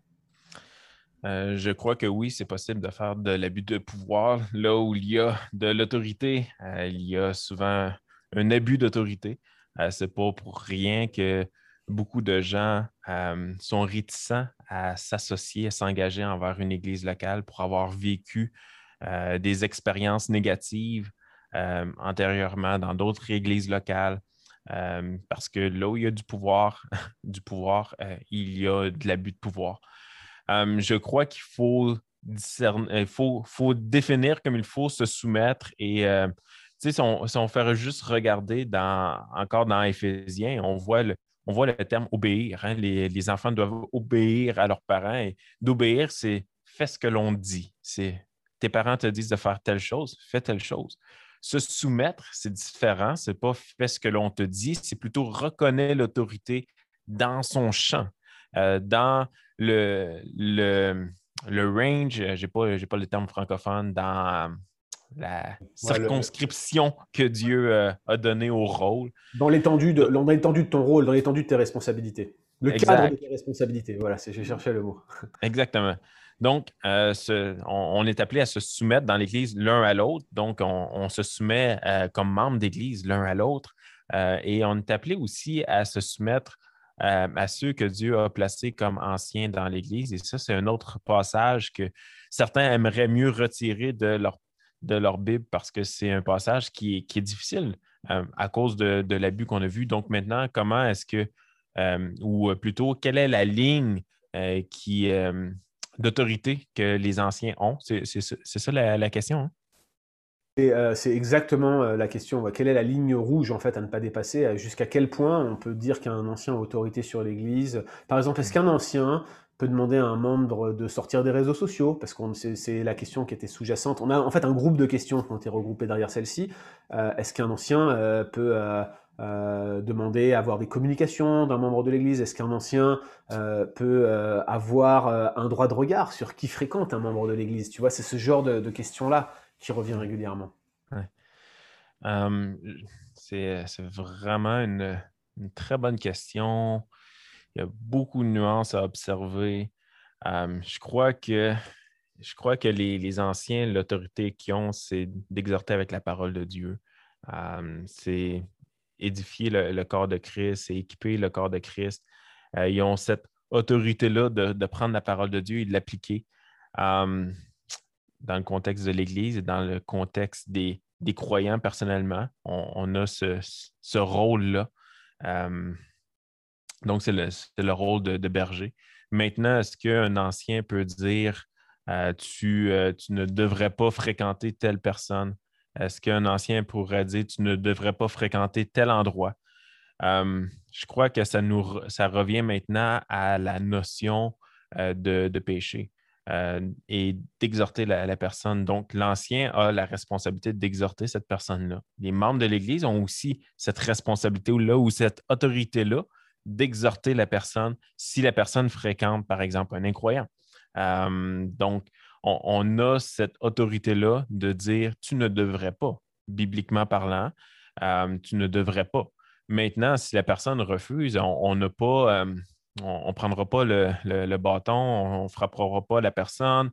Euh, je crois que oui, c'est possible de faire de l'abus de pouvoir. Là où il y a de l'autorité, euh, il y a souvent un abus d'autorité. c'est pas pour rien que beaucoup de gens euh, sont réticents à s'associer, à s'engager envers une église locale pour avoir vécu euh, des expériences négatives euh, antérieurement dans d'autres églises locales. parce que là où il y a du pouvoir, du pouvoir, il y a de l'abus de pouvoir. je crois qu'il faut, faut, faut, définir comme il faut se soumettre et si on, si on fait juste regarder dans, encore dans Éphésiens, on voit le, on voit le terme obéir. Hein. Les, enfants doivent obéir à leurs parents. D'obéir, c'est fais ce que l'on dit. C'est tes parents te disent de faire telle chose, fais telle chose. Se soumettre, c'est différent. C'est pas fais ce que l'on te dit, c'est plutôt reconnaître l'autorité dans son champ, euh, dans le, range, je n'ai pas, pas le terme francophone, dans la circonscription que Dieu euh, a donnée au rôle. Dans l'étendue de, de ton rôle, dans l'étendue de tes responsabilités. Le cadre de tes responsabilités. Voilà, j'ai cherché le mot. Exactement. Donc, euh, on, est appelé à se soumettre dans l'Église l'un à l'autre. Donc, on, se soumet euh, comme membre d'Église l'un à l'autre. et on est appelé aussi à se soumettre à ceux que Dieu a placés comme anciens dans l'Église. Et ça, c'est un autre passage que certains aimeraient mieux retirer de leur de leur Bible parce que c'est un passage qui est, qui est difficile euh, à cause de, l'abus qu'on a vu. Donc maintenant, comment est-ce que, euh, ou plutôt, quelle est la ligne euh, qui d'autorité que les anciens ont? C'est ça la, question. Hein? C'est exactement la question. Quelle est la ligne rouge en fait à ne pas dépasser? Jusqu'à quel point on peut dire qu'un ancien a autorité sur l'Église? Par exemple, est-ce qu'un ancien peut demander à un membre de sortir des réseaux sociaux, parce que c'est la question qui était sous-jacente. On a en fait un groupe de questions qui ont été regroupées derrière celle-ci. Euh, est-ce qu'un ancien euh, peut euh, demander à avoir des communications d'un membre de l'Église? Est-ce qu'un ancien peut avoir un droit de regard sur qui fréquente un membre de l'Église? Tu vois, c'est ce genre de, questions-là qui revient régulièrement. c'est vraiment une, une, très bonne question. Il y a beaucoup de nuances à observer. je crois que, je crois que les, anciens, l'autorité qu'ils ont, c'est d'exhorter avec la parole de Dieu. c'est édifier le, corps de Christ, c'est équiper le corps de Christ. Euh, ils ont cette autorité-là de, prendre la parole de Dieu et de l'appliquer dans le contexte de l'Église et dans le contexte des, croyants personnellement. On, a ce, ce rôle-là. Donc, c'est le, rôle de, berger. Maintenant, est-ce qu'un ancien peut dire euh, euh, tu, ne devrais pas fréquenter telle personne? Est-ce qu'un ancien pourrait dire tu ne devrais pas fréquenter tel endroit? je crois que ça, nous, revient maintenant à la notion euh, de, péché et d'exhorter la, la, personne. Donc, l'ancien a la responsabilité d'exhorter cette personne-là. Les membres de l'Église ont aussi cette responsabilité-là ou cette autorité-là d'exhorter la personne si la personne fréquente, par exemple, un incroyant. Euh, donc, on, a cette autorité-là de dire tu ne devrais pas, bibliquement parlant, euh, tu ne devrais pas. Maintenant, si la personne refuse, on n'a pas, euh, on ne prendra pas le, bâton, on ne frappera pas la personne.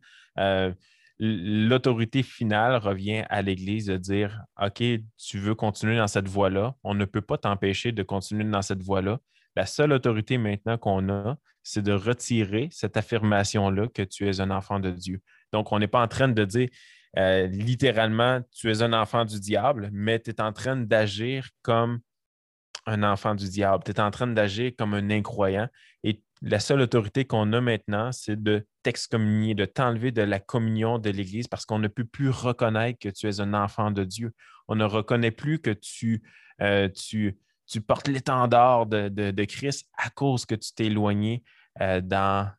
L'autorité finale revient à l'Église de dire OK, tu veux continuer dans cette voie-là, on ne peut pas t'empêcher de continuer dans cette voie-là. La seule autorité maintenant qu'on a, c'est de retirer cette affirmation-là que tu es un enfant de Dieu. Donc, on n'est pas en train de dire euh, littéralement, tu es un enfant du diable, mais tu es en train d'agir comme un enfant du diable. Tu es en train d'agir comme un incroyant. Et la seule autorité qu'on a maintenant, c'est de t'excommunier, de t'enlever de la communion de l'Église parce qu'on ne peut plus reconnaître que tu es un enfant de Dieu. On ne reconnaît plus que tu, euh, tu, tu portes l'étendard de, Christ à cause que tu t'es éloigné euh, dans,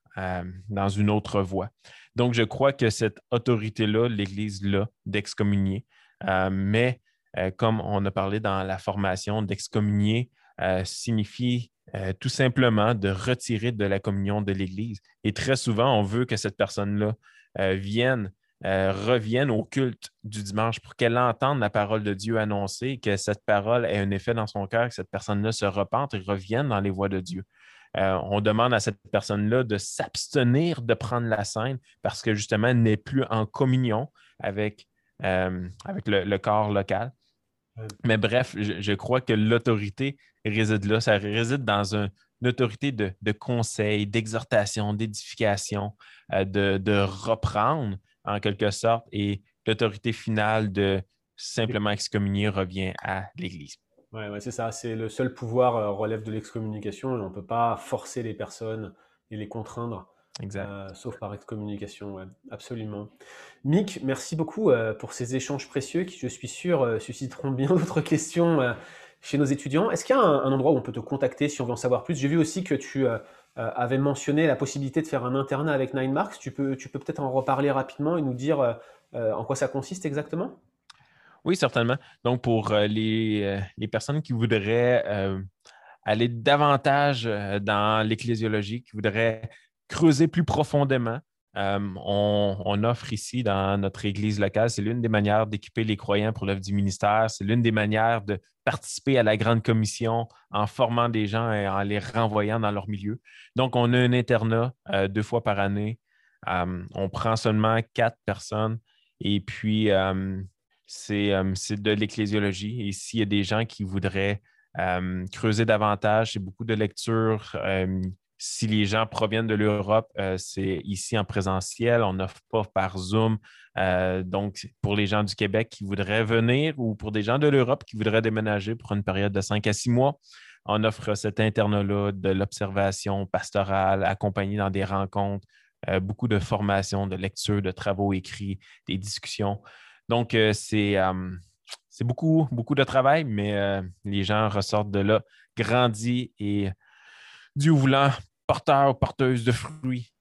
dans une autre voie. Donc, je crois que cette autorité-là, l'Église-là, d'excommunier, euh, mais euh, comme on a parlé dans la formation, d'excommunier euh, signifie tout simplement de retirer de la communion de l'Église. Et très souvent, on veut que cette personne-là vienne, revienne au culte du dimanche pour qu'elle entende la parole de Dieu annoncée, que cette parole ait un effet dans son cœur, que cette personne-là se repente et revienne dans les voies de Dieu. Euh, on demande à cette personne-là de s'abstenir de prendre la scène parce que justement, elle n'est plus en communion avec, euh, avec le, corps local. Mais bref, je, crois que l'autorité réside là. Ça réside dans une autorité de, conseil, d'exhortation, d'édification, euh, de, de, reprendre en quelque sorte. Et l'autorité finale de simplement excommunier revient à l'Église. Oui, ouais, c'est ça. C'est le seul pouvoir euh, relève de l'excommunication on ne peut pas forcer les personnes et les contraindre. Euh, sauf par excommunication, ouais, absolument. Mick, merci beaucoup euh, pour ces échanges précieux qui, je suis sûr, susciteront bien d'autres questions chez nos étudiants. Est-ce qu'il y a un, endroit où on peut te contacter si on veut en savoir plus? J'ai vu aussi que tu avais mentionné la possibilité de faire un internat avec Nine Marks. Tu peux, tu peux peut-être en reparler rapidement et nous dire en quoi ça consiste exactement? Oui, certainement. Donc, pour euh, les, euh, les, personnes qui voudraient euh, aller davantage dans l'ecclésiologie, qui voudraient creuser plus profondément, on, offre ici dans notre église locale, c'est l'une des manières d'équiper les croyants pour l'œuvre du ministère, c'est l'une des manières de participer à la grande commission en formant des gens et en les renvoyant dans leur milieu. Donc, on a un internat deux fois par année. on prend seulement quatre personnes et puis euh, c'est de l'ecclésiologie. Et s'il y a des gens qui voudraient euh, creuser davantage, c'est beaucoup de lectures. Euh, si les gens proviennent de l'Europe, c'est ici en présentiel, on n'offre pas par Zoom. donc, pour les gens du Québec qui voudraient venir ou pour des gens de l'Europe qui voudraient déménager pour une période de cinq à six mois, on offre cet internat-là de l'observation pastorale, accompagné dans des rencontres, beaucoup de formations, de lectures, de travaux écrits, des discussions. Donc, euh, euh, c'est beaucoup, beaucoup de travail, mais euh, les gens ressortent de là grandis et, Dieu voulant, porteurs, porteuses de fruits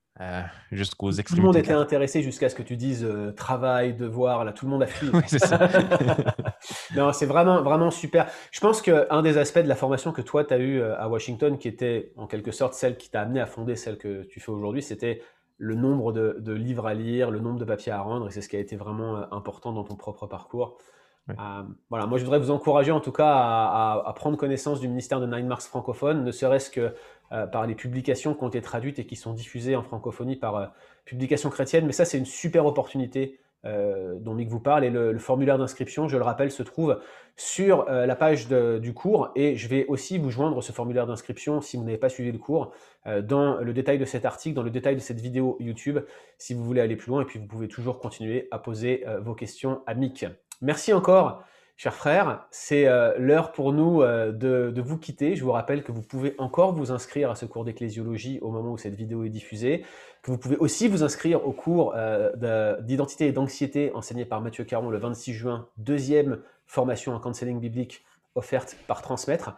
jusqu'aux extrémités. Tout le monde était intéressé jusqu'à ce que tu dises travail, devoir, là, tout le monde a fui. oui, c'est ça. non, c'est vraiment, vraiment super. Je pense qu'un des aspects de la formation que toi, tu as eu à Washington, qui était en quelque sorte celle qui t'a amené à fonder celle que tu fais aujourd'hui, c'était le nombre de, livres à lire, le nombre de papiers à rendre, et c'est ce qui a été vraiment euh, important dans ton propre parcours. Euh, voilà, moi je voudrais vous encourager en tout cas à, prendre connaissance du ministère de Nine Marks francophone, ne serait-ce que euh, par les publications qui ont été traduites et qui sont diffusées en francophonie par Publications chrétiennes. Mais ça, c'est une super opportunité euh, dont Mick vous parle. Et le, formulaire d'inscription, je le rappelle, se trouve sur euh, la page du cours. Et je vais aussi vous joindre ce formulaire d'inscription si vous n'avez pas suivi le cours euh, dans le détail de cet article, dans le détail de cette vidéo YouTube, si vous voulez aller plus loin. Et puis vous pouvez toujours continuer à poser vos questions à Mick. Merci encore. Chers frères, c'est euh, l'heure pour nous euh, de, vous quitter. Je vous rappelle que vous pouvez encore vous inscrire à ce cours d'ecclésiologie au moment où cette vidéo est diffusée, que vous pouvez aussi vous inscrire au cours euh, d'identité et d'anxiété enseigné par Mathieu Caron le 26 juin, deuxième formation en counseling biblique offerte par Transmettre.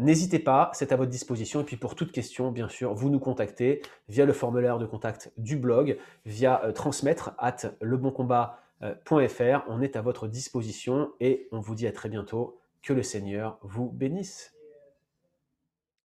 N'hésitez pas, c'est à votre disposition. Et puis pour toute question, bien sûr, vous nous contactez via le formulaire de contact du blog, via transmettre at leboncombat.com. On est à votre disposition et on vous dit à très bientôt. Que le Seigneur vous bénisse.